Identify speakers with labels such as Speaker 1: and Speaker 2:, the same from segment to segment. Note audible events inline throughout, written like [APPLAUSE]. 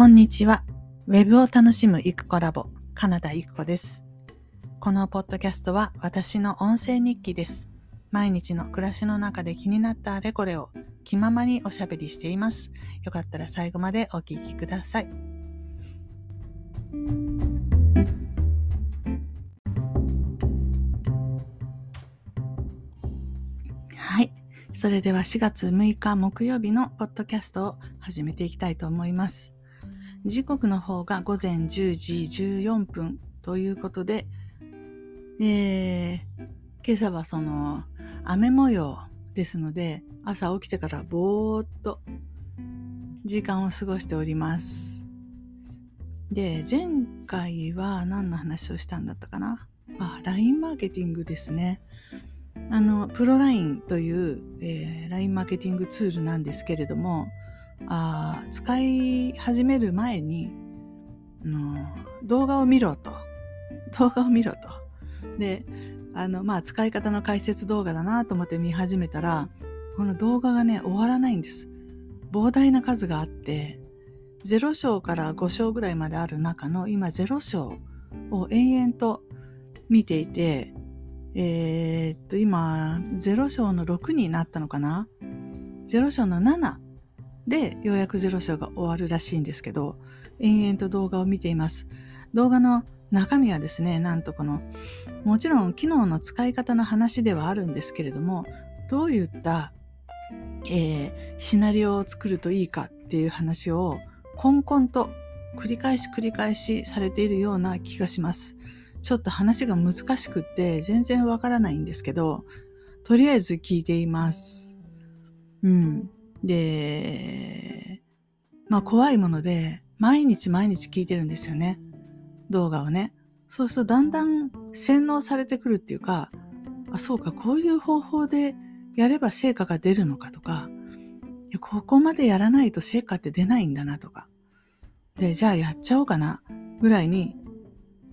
Speaker 1: こんにちは。ウェブを楽しむイクコラボ、カナダイクコです。このポッドキャストは私の音声日記です。毎日の暮らしの中で気になったあれこれを気ままにおしゃべりしています。よかったら最後までお聞きください。はい。それでは4月6日木曜日のポッドキャストを始めていきたいと思います。時刻の方が午前10時14分ということで、えー、今朝はその雨模様ですので、朝起きてからぼーっと時間を過ごしております。で、前回は何の話をしたんだったかな？あ、LINE マーケティングですね。あの、プロ LINE という、えー、LINE マーケティングツールなんですけれども、あ使い始める前に、の動画を見ろと。[LAUGHS] 動画を見ろと。で、あの、まあ、使い方の解説動画だなと思って見始めたら、この動画がね、終わらないんです。膨大な数があって、0章から5章ぐらいまである中の今0章を延々と見ていて、えー、っと、今、0章の6になったのかな ?0 章の7でようやくゼロ章が終わるらしいんですけど延々と動画を見ています。動画の中身はですねなんとこのもちろん機能の使い方の話ではあるんですけれどもどういった、えー、シナリオを作るといいかっていう話をコンコンと繰り返し繰り返しされているような気がします。ちょっと話が難しくって全然わからないんですけどとりあえず聞いています。うん。で、まあ怖いもので、毎日毎日聞いてるんですよね。動画をね。そうするとだんだん洗脳されてくるっていうか、あ、そうか、こういう方法でやれば成果が出るのかとか、ここまでやらないと成果って出ないんだなとか。で、じゃあやっちゃおうかな、ぐらいに、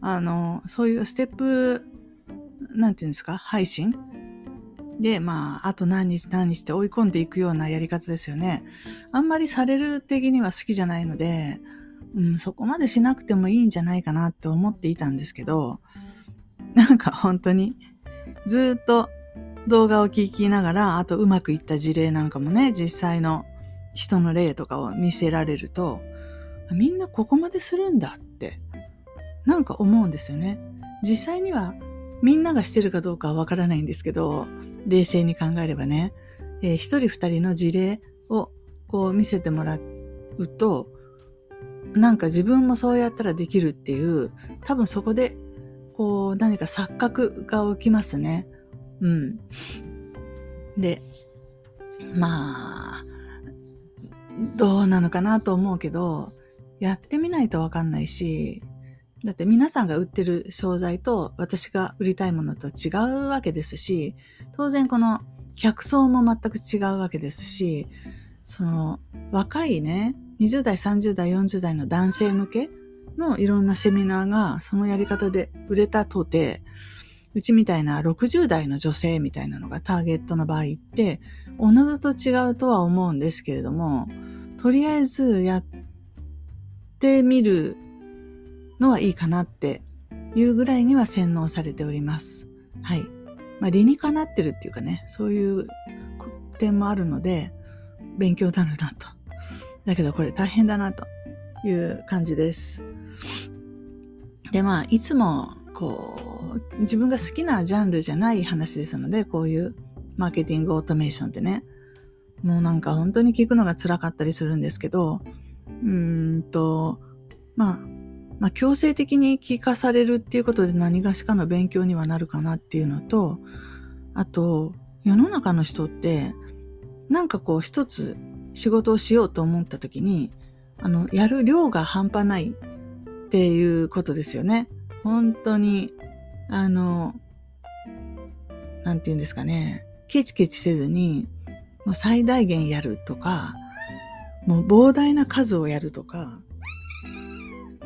Speaker 1: あの、そういうステップ、なんていうんですか、配信で、まあ、あと何日何日って追い込んでいくようなやり方ですよね。あんまりされる的には好きじゃないので、うん、そこまでしなくてもいいんじゃないかなって思っていたんですけど、なんか本当に、ずっと動画を聞きながら、あとうまくいった事例なんかもね、実際の人の例とかを見せられると、みんなここまでするんだって、なんか思うんですよね。実際にはみんながしてるかどうかはわからないんですけど、冷静に考えればね、えー、一人二人の事例をこう見せてもらうと、なんか自分もそうやったらできるっていう、多分そこでこう何か錯覚が起きますね。うん。で、まあ、どうなのかなと思うけど、やってみないとわかんないし、だって皆さんが売ってる商材と私が売りたいものとは違うわけですし、当然この客層も全く違うわけですし、その若いね、20代、30代、40代の男性向けのいろんなセミナーがそのやり方で売れたとて、うちみたいな60代の女性みたいなのがターゲットの場合って、おのずと違うとは思うんですけれども、とりあえずやってみるのはいいかなっていうぐらいには洗脳されております。はい。まあ理にかなってるっていうかね、そういう点もあるので、勉強になるなと。だけどこれ大変だなという感じです。で、まあ、いつも、こう、自分が好きなジャンルじゃない話ですので、こういうマーケティングオートメーションってね、もうなんか本当に聞くのが辛かったりするんですけど、うーんと、まあ、まあ、強制的に聞かされるっていうことで何がしかの勉強にはなるかなっていうのと、あと、世の中の人って、なんかこう一つ仕事をしようと思った時に、あの、やる量が半端ないっていうことですよね。本当に、あの、なんて言うんですかね。ケチケチせずに、もう最大限やるとか、もう膨大な数をやるとか、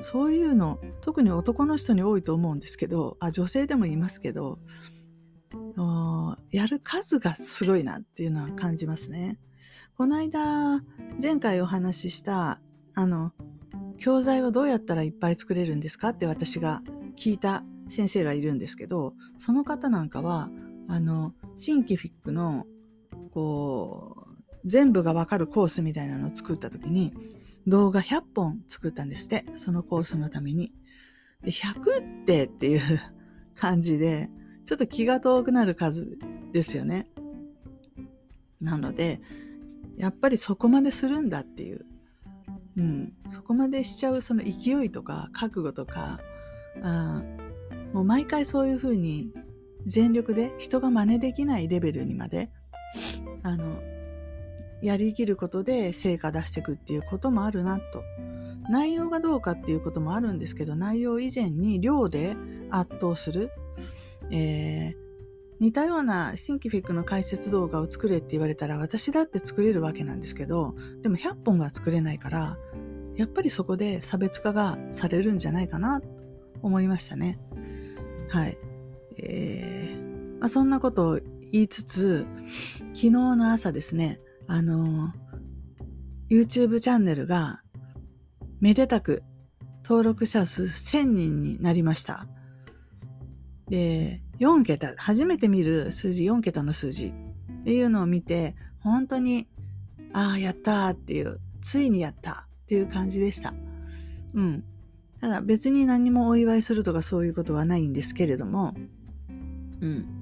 Speaker 1: そういうの特に男の人に多いと思うんですけどあ女性でも言いますけどやる数がすごいなっていうのは感じますね。この間前回お話ししたあの教材はどうやったらいっぱい作れるんですかって私が聞いた先生がいるんですけど、その方なんかは、あの、シンキフィックの、こう、全部がわかるコースみたいなのを作った時に、動画100本作ったんですって、そのコースのために。で、100ってっていう感じで、ちょっと気が遠くなる数ですよね。なので、やっぱりそこまでするんだっていう。うん、そこまでしちゃうその勢いとか覚悟とか、あもう毎回そういうふうに全力で人が真似できないレベルにまであのやりきることで成果出していくっていうこともあるなと。内容がどうかっていうこともあるんですけど内容以前に量で圧倒する、えー、似たようなシンキフィックの解説動画を作れって言われたら私だって作れるわけなんですけどでも100本は作れないからやっぱりそこで差別化がされるんじゃないかなと思いましたね。はい。えー、まあ、そんなことを言いつつ、昨日の朝ですね、あの YouTube チャンネルがめでたく登録者数1000人になりました。で、4桁、初めて見る数字、4桁の数字っていうのを見て、本当に、ああ、やったーっていう、ついにやったっていう感じでした。うん。ただ別に何もお祝いするとかそういうことはないんですけれども、うん。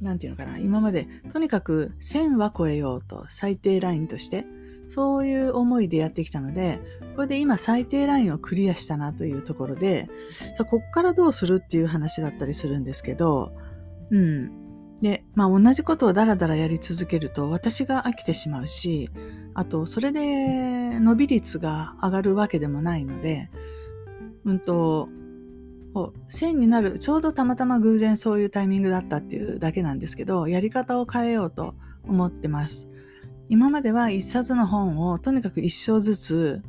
Speaker 1: なんていうのかな。今までとにかく1000は超えようと最低ラインとして、そういう思いでやってきたので、これで今最低ラインをクリアしたなというところで、さこっからどうするっていう話だったりするんですけど、うん。で、まあ同じことをダラダラやり続けると私が飽きてしまうし、あとそれで伸び率が上がるわけでもないので、うんと、1000になる、ちょうどたまたま偶然そういうタイミングだったっていうだけなんですけど、やり方を変えようと思ってます。今までは一冊の本をとにかく一章ずつ、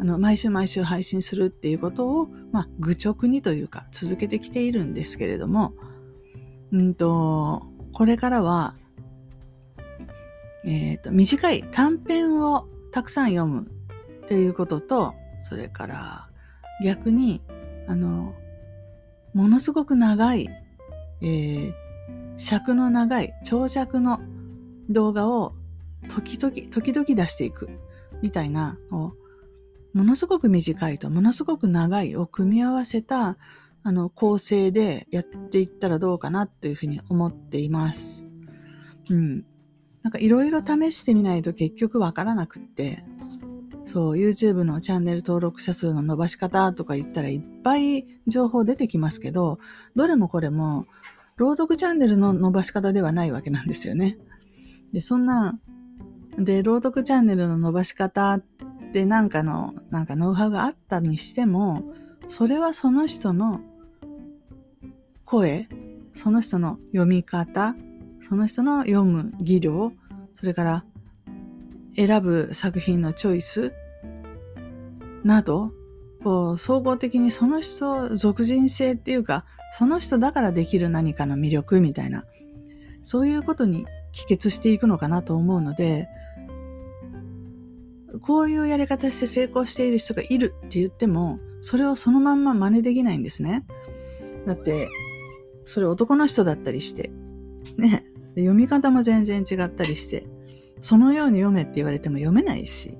Speaker 1: あの、毎週毎週配信するっていうことを、まあ、愚直にというか続けてきているんですけれども、うんと、これからは、えっ、ー、と、短い短編をたくさん読むっていうことと、それから、逆に、あの、ものすごく長い、えー、尺の長い、長尺の動画を時々、時々出していくみたいなを、ものすごく短いとものすごく長いを組み合わせたあの構成でやっていったらどうかなというふうに思っています。うん。なんかいろいろ試してみないと結局わからなくって、そう、YouTube のチャンネル登録者数の伸ばし方とか言ったらいっぱい情報出てきますけど、どれもこれも朗読チャンネルの伸ばし方ではないわけなんですよね。で、そんな、で、朗読チャンネルの伸ばし方ってなんかの、なんかノウハウがあったにしても、それはその人の声、その人の読み方、その人の読む技量、それから選ぶ作品のチョイスなど、こう、総合的にその人、属人性っていうか、その人だからできる何かの魅力みたいな、そういうことに帰結していくのかなと思うので、こういうやり方して成功している人がいるって言っても、それをそのまんま真似できないんですね。だって、それ男の人だったりして、ね、読み方も全然違ったりして、そのように読めって言われても読めないし。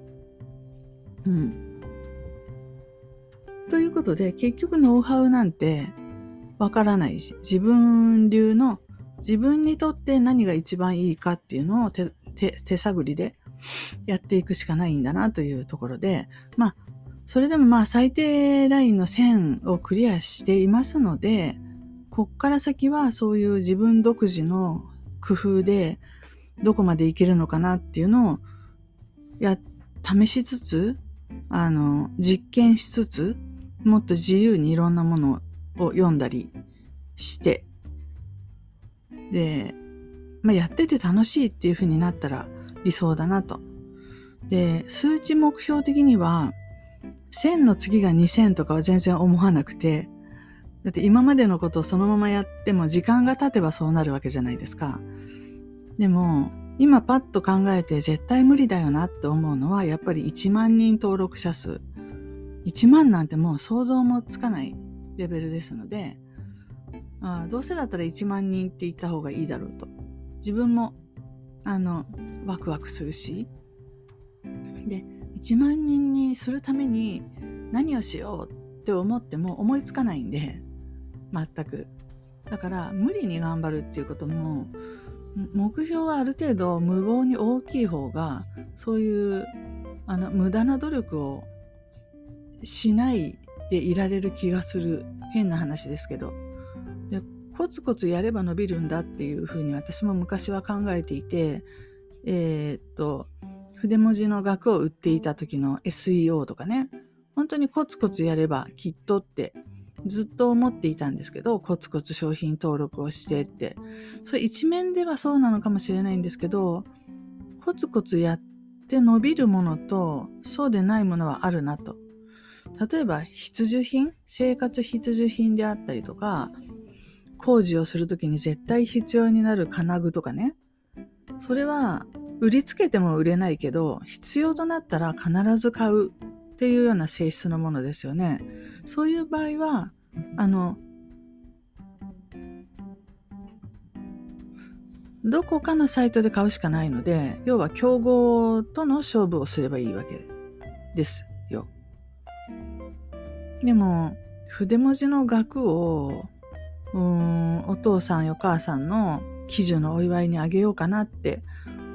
Speaker 1: うん。ということで、結局ノウハウなんてわからないし、自分流の自分にとって何が一番いいかっていうのを手手探りでやっていくしかないんだなというところで、まあ、それでもまあ最低ラインの線をクリアしていますので、こっから先はそういう自分独自の工夫でどこまでいけるのかなっていうのをや、試しつつ、あの、実験しつつ、もっと自由にいろんなものを読んだりして、で、まあ、やってて楽しいっていう風になったら理想だなと。で、数値目標的には、1000の次が2000とかは全然思わなくて、だって今までのことをそのままやっても時間が経てばそうなるわけじゃないですか。でも、今パッと考えて絶対無理だよなって思うのは、やっぱり1万人登録者数1万なんてもう想像もつかないレベルですので、あどうせだったら1万人って言った方がいいだろうと。自分も、あの、ワクワクするし。で、1万人にするために何をしようって思っても思いつかないんで、全く。だから無理に頑張るっていうことも、目標はある程度無謀に大きい方が、そういうあの無駄な努力をしないでいられる気がする。変な話ですけど。でコツコツやれば伸びるんだっていうふうに私も昔は考えていてえー、っと筆文字の額を売っていた時の SEO とかね。本当にコツコツやればきっとってずっと思っていたんですけどコツコツ商品登録をしてって。それ一面ではそうなのかもしれないんですけどコツコツやって伸びるものとそうでないものはあるなと。例えば必需品生活必需品であったりとか工事をするときに絶対必要になる金具とかね。それは売りつけても売れないけど必要となったら必ず買う。っていうような性質のものですよね。そういう場合はあのどこかのサイトで買うしかないので要は競合との勝負をすればいいわけですよ。でも筆文字の額をうんお父さんお母さんの喜寿のお祝いにあげようかなって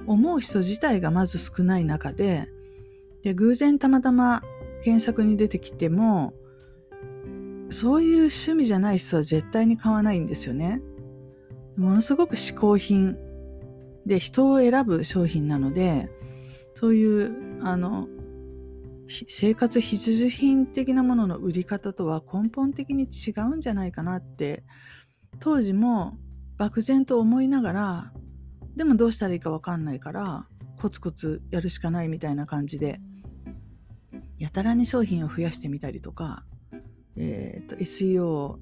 Speaker 1: 思う人自体がまず少ない中でで偶然たまたま検索に出てきてもそういう趣味じゃない人は絶対に買わないんですよね。ものすごく嗜好品で人を選ぶ商品なのでそういうあの生活必需品的なものの売り方とは根本的に違うんじゃないかなって当時も漠然と思いながらでもどうしたらいいか分かんないからコツコツやるしかないみたいな感じでやたらに商品を増やしてみたりとか、えーと、SEO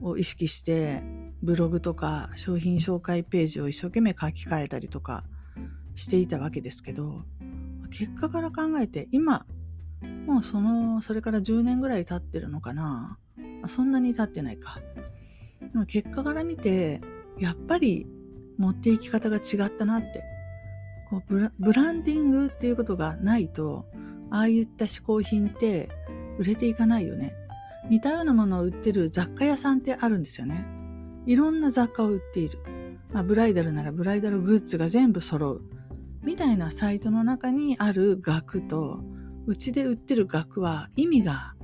Speaker 1: を意識してブログとか商品紹介ページを一生懸命書き換えたりとかしていたわけですけど結果から考えて今もうそのそれから10年ぐらい経ってるのかな。そんなに経ってないか。でも結果から見てやっぱり持っていき方が違ったなって。こうブランディングっていうことがないとああいった嗜好品って売れていかないよね。似たようなものを売ってる雑貨屋さんってあるんですよね。いろんな雑貨を売っている、まあ、ブライダルならブライダルグッズが全部揃う。みたいなサイトの中にある額とうちで売ってる額は意味が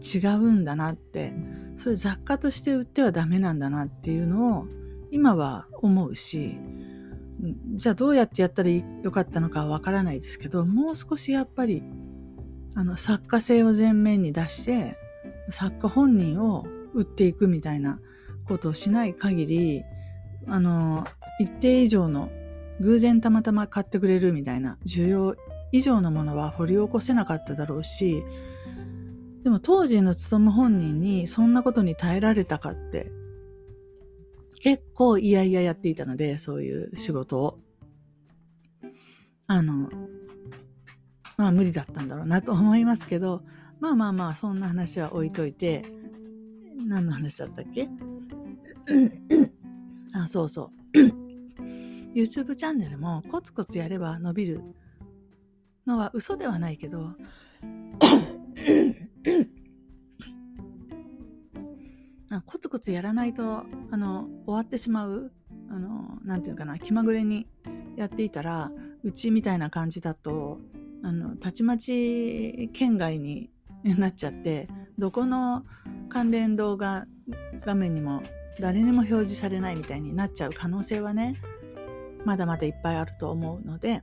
Speaker 1: 違うんだなってそれ雑貨として売ってはダメなんだなっていうのを今は思うしじゃあどうやってやったらよかったのかはわからないですけどもう少しやっぱりあの作家性を前面に出して作家本人を売っていくみたいなことをしない限りあの一定以上の偶然たまたま買ってくれるみたいな需要以上のものは掘り起こせなかっただろうしでも当時の勤本人にそんなことに耐えられたかって結構いやいややっていたのでそういう仕事を。あのまあ無理だったんだろうなと思いますけどまあまあまあそんな話は置いといて何の話だったっけ？[COUGHS] あそうそう。YouTube チャンネルもコツコツやれば伸びるのは嘘ではないけど [COUGHS] [COUGHS] コツコツやらないとあの終わってしまうあのなんていうかな気まぐれにやっていたらうちみたいな感じだとあのたちまち県外に [LAUGHS] なっちゃってどこの関連動画画面にも誰にも表示されないみたいになっちゃう可能性はねまだまだいっぱいあると思うので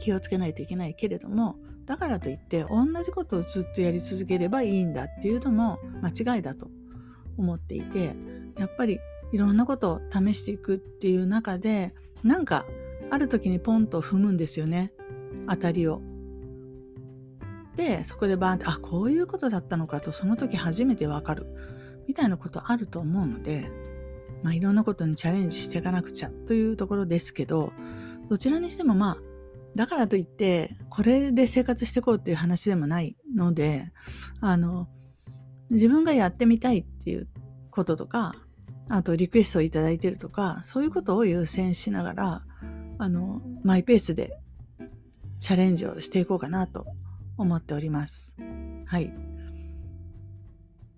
Speaker 1: 気をつけないといけないけれどもだからといって同じことをずっとやり続ければいいんだっていうのも間違いだと思っていてやっぱりいろんなことを試していくっていう中でなんかある時にポンと踏むんですよね当たりを。でそこでバーンってあこういうことだったのかとその時初めてわかるみたいなことあると思うのでまあ、いろんなことにチャレンジしていかなくちゃというところですけどどちらにしてもまあだからといって、これで生活していこうっていう話でもないので、あの、自分がやってみたいっていうこととか、あとリクエストをいただいてるとか、そういうことを優先しながら、あの、マイペースでチャレンジをしていこうかなと思っております。はい。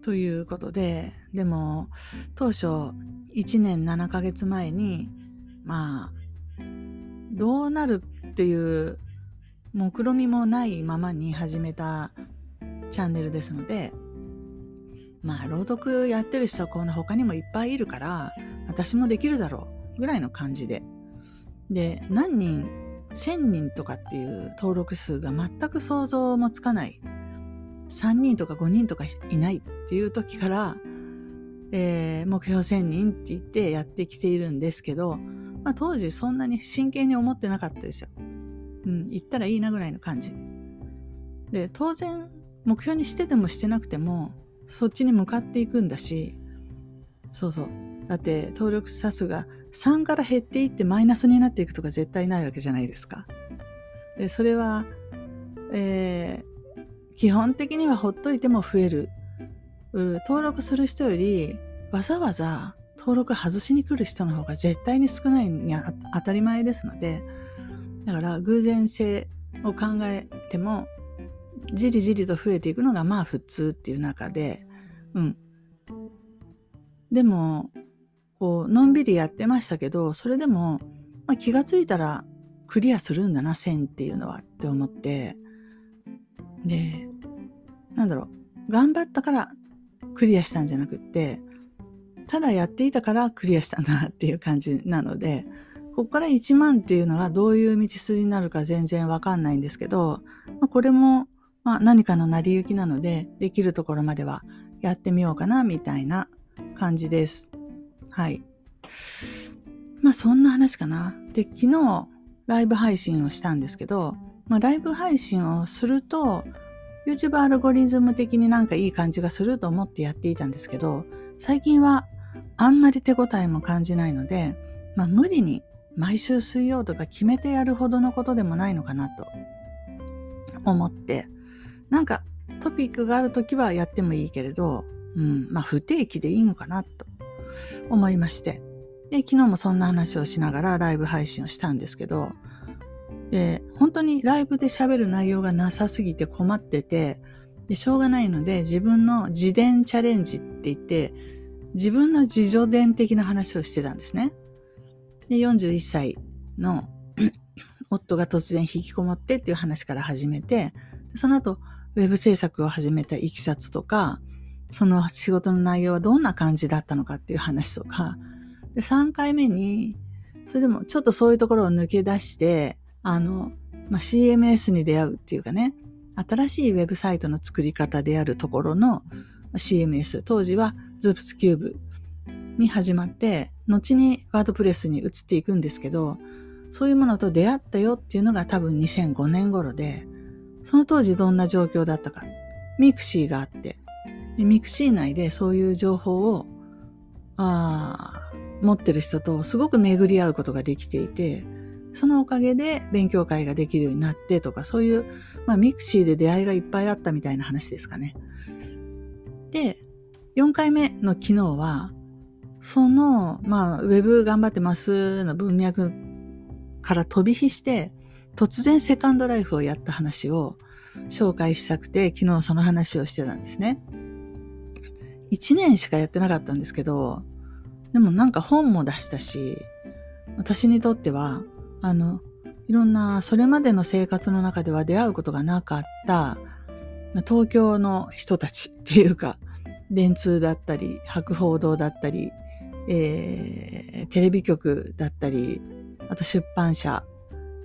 Speaker 1: ということで、でも、当初1年7ヶ月前に、まあ、どうなるっていう目論みもないままに始めたチャンネルですので、まあ、朗読やってる人はこんな他にもいっぱいいるから、私もできるだろうぐらいの感じで。で、何人、1000人とかっていう登録数が全く想像もつかない。3人とか5人とかいないっていう時から、えー、目標1000人って言ってやってきているんですけど、まあ、当時そんなに真剣に思ってなかったですよ。うん、行ったらいいなぐらいの感じで。で、当然目標にしててもしてなくても、そっちに向かっていくんだし、そうそう。だって登録者数が3から減っていってマイナスになっていくとか絶対ないわけじゃないですか。で、それは、えー、基本的にはほっといても増える。登録する人よりわざわざ登録外しに来る人の方が絶対に少ないに当たり前ですので、だから偶然性を考えてもじりじりと増えていくのがまあ普通っていう中で、うん。でも、こう、のんびりやってましたけど、それでも、まあ、気がついたらクリアするんだな、線っていうのはって思って、で、なんだろう、頑張ったからクリアしたんじゃなくって、ただやっていたからクリアしたんだなっていう感じなので、ここから1万っていうのがどういう道筋になるか全然わかんないんですけど、まあ、これもまあ、何かの成り行きなので、できるところまではやってみようかな、みたいな感じです。はい。まあ、そんな話かな。で、昨日、ライブ配信をしたんですけど、まあ、ライブ配信をすると、YouTube アルゴリズム的になんかいい感じがすると思ってやっていたんですけど、最近はあんまり手応えも感じないので、まあ、無理に毎週水曜とか決めてやるほどのことでもないのかなと思って、なんかトピックがあるときはやってもいいけれど、うん、まあ不定期でいいのかなと思いまして。で、昨日もそんな話をしながらライブ配信をしたんですけど、で、本当にライブで喋る内容がなさすぎて困ってて、で、しょうがないので自分の自伝チャレンジって言って、自分の自助伝的な話をしてたんですね。で、41歳の [CLEARS THROAT] 夫が突然引きこもってっていう話から始めて、その後、ウェブ制作を始めたいきさつとか、その仕事の内容はどんな感じだったのかっていう話とか、で3回目に、それでもちょっとそういうところを抜け出して、あの、まあ、CMS に出会うっていうかね、新しいウェブサイトの作り方であるところの CMS、当時は XOOPS Cube に始まって、後に WordPress に移っていくんですけど、そういうものと出会ったよっていうのが多分2005年頃で、その当時どんな状況だったか。 mixi があって、で mixi 内でそういう情報をあ持ってる人とすごく巡り合うことができていて、そのおかげで勉強会ができるようになってとか、そういう、まあ、 mixi で出会いがいっぱいあったみたいな話ですかね。で、4回目の昨日は、その、まあ、ウェブ頑張ってますの文脈から飛び火して、突然 Second Life をやった話を紹介したくて、昨日その話をしてたんですね。1年しかやってなかったんですけど、でもなんか本も出したし、私にとっては、あの、いろんな、それまでの生活の中では出会うことがなかった、東京の人たちっていうか、電通だったり、博報堂だったり、えー、テレビ局だったり、あと出版社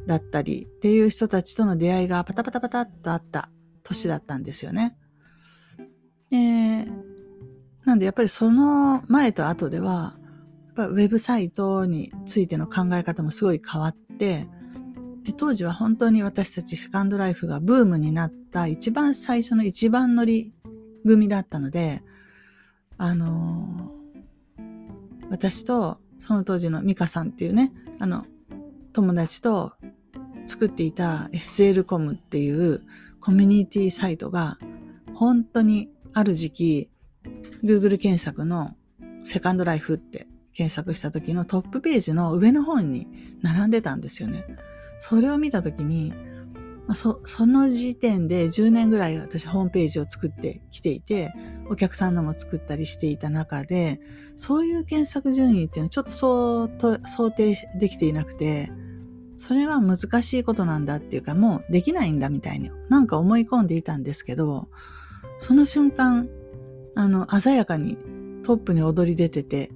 Speaker 1: だったりっていう人たちとの出会いがパタパタパタっとあった年だったんですよね。で、なんでやっぱりその前と後では、やっぱウェブサイトについての考え方もすごい変わって、で当時は本当に私たちセカンドライフがブームになった一番最初の一番乗り組だったので、あのー、私とその当時のミカさんっていうね、あの、友達と作っていた SL.com っていうコミュニティサイトが本当にある時期 Google 検索のセカンドライフって検索した時のトップページの上の方に並んでたんですよね。それを見た時に、まあ、その時点で10年ぐらい私ホームページを作ってきていて、お客さんのも作ったりしていた中で、そういう検索順位っていうのはちょっとそうと想定できていなくて、それは難しいことなんだっていうか、もうできないんだみたいになんか思い込んでいたんですけど、その瞬間、あの、鮮やかにトップに躍り出てて、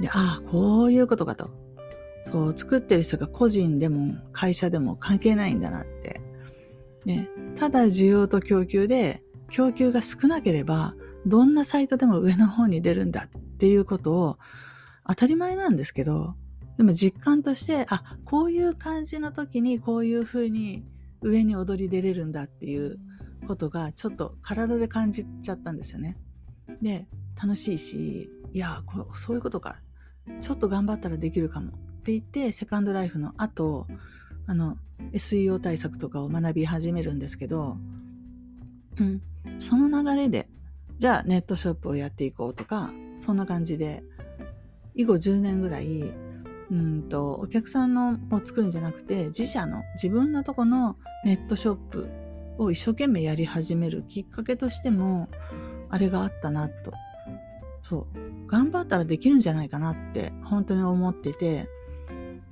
Speaker 1: で、ああ、こういうことかと。そう、作ってる人が個人でも会社でも関係ないんだなって。ね、ただ需要と供給で、供給が少なければ、どんなサイトでも上の方に出るんだっていうことを、当たり前なんですけど、でも実感として、あ、こういう感じの時にこういう風に上に踊り出れるんだっていうことがちょっと体で感じちゃったんですよね。で、楽しいし、いや、こそういうことか。ちょっと頑張ったらできるかも。て言って、セカンドライフの後、あの、SEO 対策とかを学び始めるんですけど、うん、その流れで、じゃあネットショップをやっていこうとか、そんな感じで、以後10年ぐらい、うんと、お客さんのを作るんじゃなくて、自社の、自分のとこのネットショップを一生懸命やり始めるきっかけとしても、あれがあったなと。そう。頑張ったらできるんじゃないかなって本当に思ってて、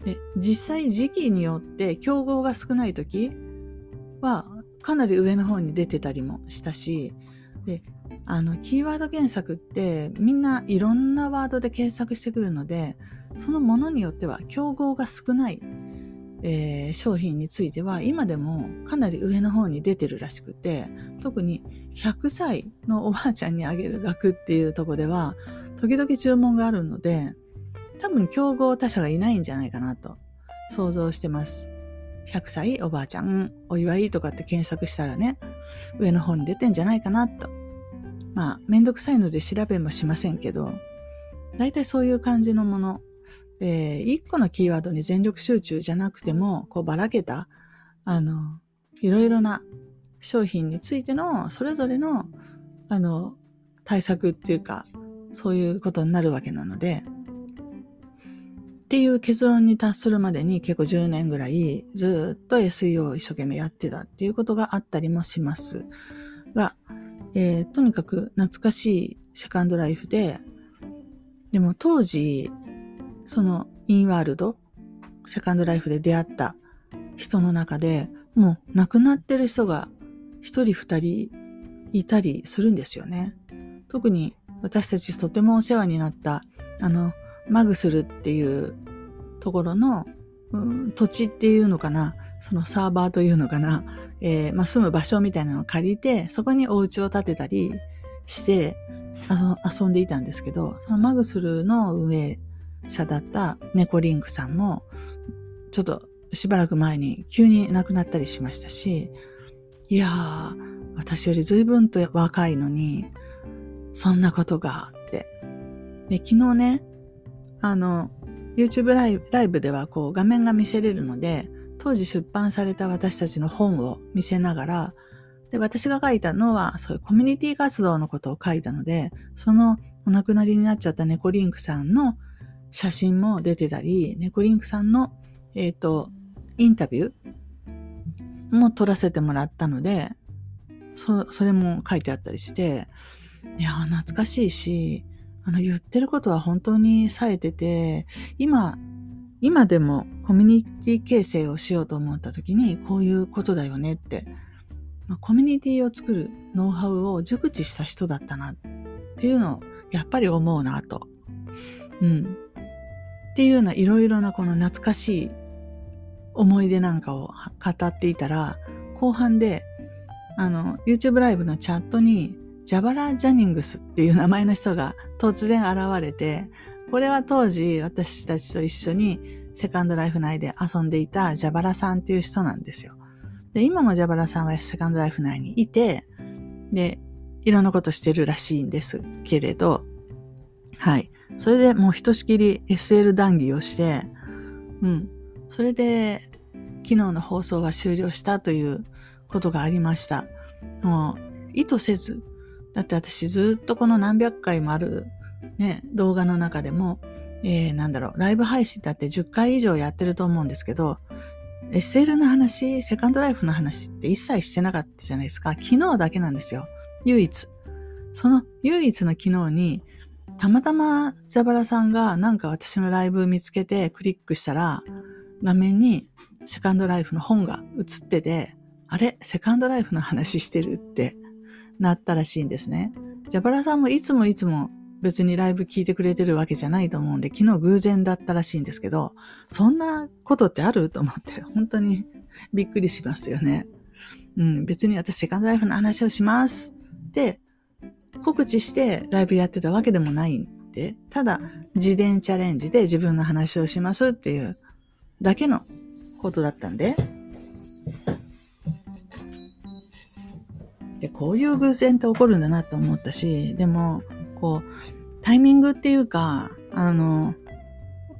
Speaker 1: で、実際時期によって競合が少ない時はかなり上の方に出てたりもしたし、で、あの、キーワード検索ってみんないろんなワードで検索してくるので、そのものによっては競合が少ない、えー、商品については今でもかなり上の方に出てるらしくて特に100歳のおばあちゃんにあげる額っていうとこでは時々注文があるので多分競合他社がいないんじゃないかなと想像してます。100歳おばあちゃんお祝いとかって検索したらね上の方に出てんじゃないかなと。まあめんどくさいので調べもしませんけど大体そういう感じのものえー、一個のキーワードに全力集中じゃなくても、こうばらけた、あの、いろいろな商品についての、それぞれの、あの、対策っていうか、そういうことになるわけなので、っていう結論に達するまでに結構10年ぐらいずっと SEO を一生懸命やってたっていうことがあったりもしますが、えー、とにかく懐かしいセカンドライフで、でも当時そのインワールド、セカンドライフで出会った人の中でもう亡くなってる人が一人二人いたりするんですよね。特に私たちとてもお世話になったあのマグスルっていうところの、うん、土地っていうのかなそのサーバーというのかな、えーまあ、住む場所みたいなのを借りてそこにお家を建てたりして遊んでいたんですけどそのマグスルーの運営者だった猫リンクさんも、ちょっとしばらく前に急に亡くなったりしましたし、いやー、私より随分と若いのに、そんなことがあって。で、昨日ね、あの、YouTube ライブライブではこう画面が見せれるので、当時出版された私たちの本を見せながら、で、私が書いたのは、そういうコミュニティ活動のことを書いたので、そのお亡くなりになっちゃった猫リンクさんの写真も出てたり、ネコリンクさんの、えっ、ー、と、インタビューも撮らせてもらったので、そ、それも書いてあったりして、いや、懐かしいし、あの、言ってることは本当に冴えてて、今、今でもコミュニティ形成をしようと思った時に、こういうことだよねって、まあ、コミュニティを作るノウハウを熟知した人だったなっていうのを、やっぱり思うなと。うん。っていうようないろいろなこの懐かしい思い出なんかを語っていたら、後半で、あの、YouTube ライブのチャットに、ジャバラ・ジャニングスっていう名前の人が突然現れて、これは当時私たちと一緒にセカンドライフ内で遊んでいたジャバラさんっていう人なんですよ。で、今もジャバラさんはセカンドライフ内にいて、で、いろんなことしてるらしいんですけれど、はい。それでもうひとしきり SL 談義をして、うん。それで、昨日の放送は終了したということがありました。もう、意図せず、だって私ずっとこの何百回もあるね、動画の中でも、えー、なんだろう、ライブ配信だって10回以上やってると思うんですけど、SL の話、セカンドライフの話って一切してなかったじゃないですか。昨日だけなんですよ。唯一。その唯一の昨日に、たまたまジャバラさんがなんか私のライブ見つけてクリックしたら、画面にセカンドライフの本が映ってて、あれ？セカンドライフの話してるってなったらしいんですね。ジャバラさんもいつもいつも別にライブ聞いてくれてるわけじゃないと思うんで、昨日偶然だったらしいんですけど、そんなことってある？と思って、本当にびっくりしますよね。うん、別に私セカンドライフの話をしますって告知してライブやってたわけでもないんで、ただ自伝チャレンジで自分の話をしますっていうだけのことだったんで、で、こういう偶然って起こるんだなと思ったし、でも、こう、タイミングっていうか、あの、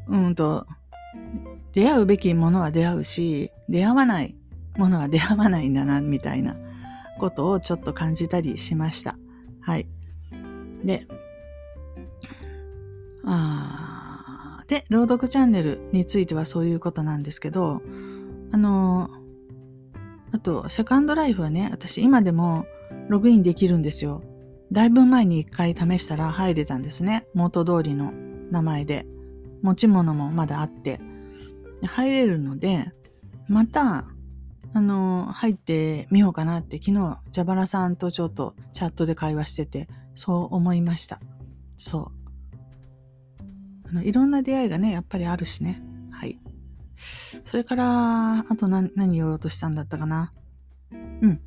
Speaker 1: うんと、出会うべきものは出会うし、出会わないものは出会わないんだな、みたいなことをちょっと感じたりしました。はい。で、あで、朗読チャンネルについてはそういうことなんですけど、あの、あと、セカンドライフはね、私今でもログインできるんですよ。だいぶ前に一回試したら入れたんですね。元通りの名前で。持ち物もまだあって。入れるので、また、あの、入ってみようかなって昨日、ジャバラさんとちょっとチャットで会話してて、そう思いました。そう。あの、いろんな出会いがね、やっぱりあるしね。それから、あと何、何言おうとしたんだったかな。うん。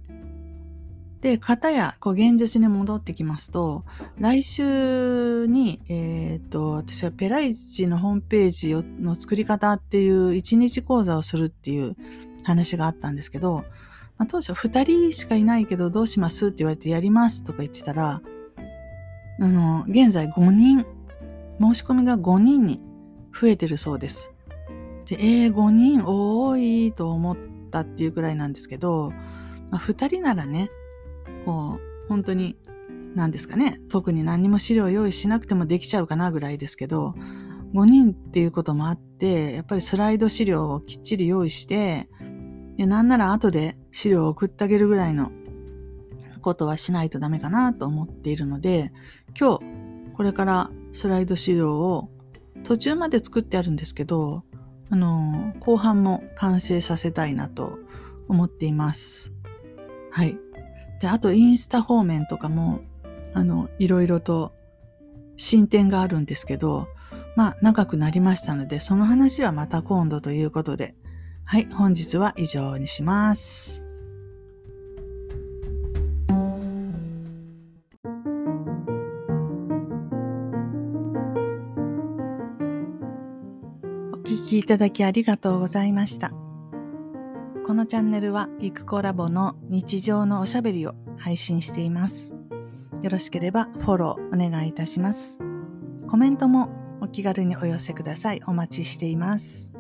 Speaker 1: で、方や、こう、現実に戻ってきますと、来週に、えっ、と、私はペライチのホームページの作り方っていう一日講座をするっていう話があったんですけど、まあ、当初二人しかいないけどどうしますって言われてやりますとか言ってたら、あの、現在5人、申し込みが5人に増えてるそうです。で、えー、5人多いと思ったっていうくらいなんですけど、まあ、2人ならね、こう、本当に、何ですかね、特に何にも資料用意しなくてもできちゃうかなぐらいですけど、5人っていうこともあって、やっぱりスライド資料をきっちり用意して、で、なんなら後で資料を送ってあげるぐらいのことはしないとダメかなと思っているので、今日、これからスライド資料を途中まで作ってあるんですけど、あの、後半も完成させたいなと思っています。はい。で、あとインスタ方面とかも、あの、いろいろと進展があるんですけど、まあ、長くなりましたので、その話はまた今度ということで、はい、本日は以上にします。きいただきありがとうございました。このチャンネルはゆくコラボの日常のおしゃべりを配信しています。よろしければフォローお願いいたします。コメントもお気軽にお寄せください。お待ちしています。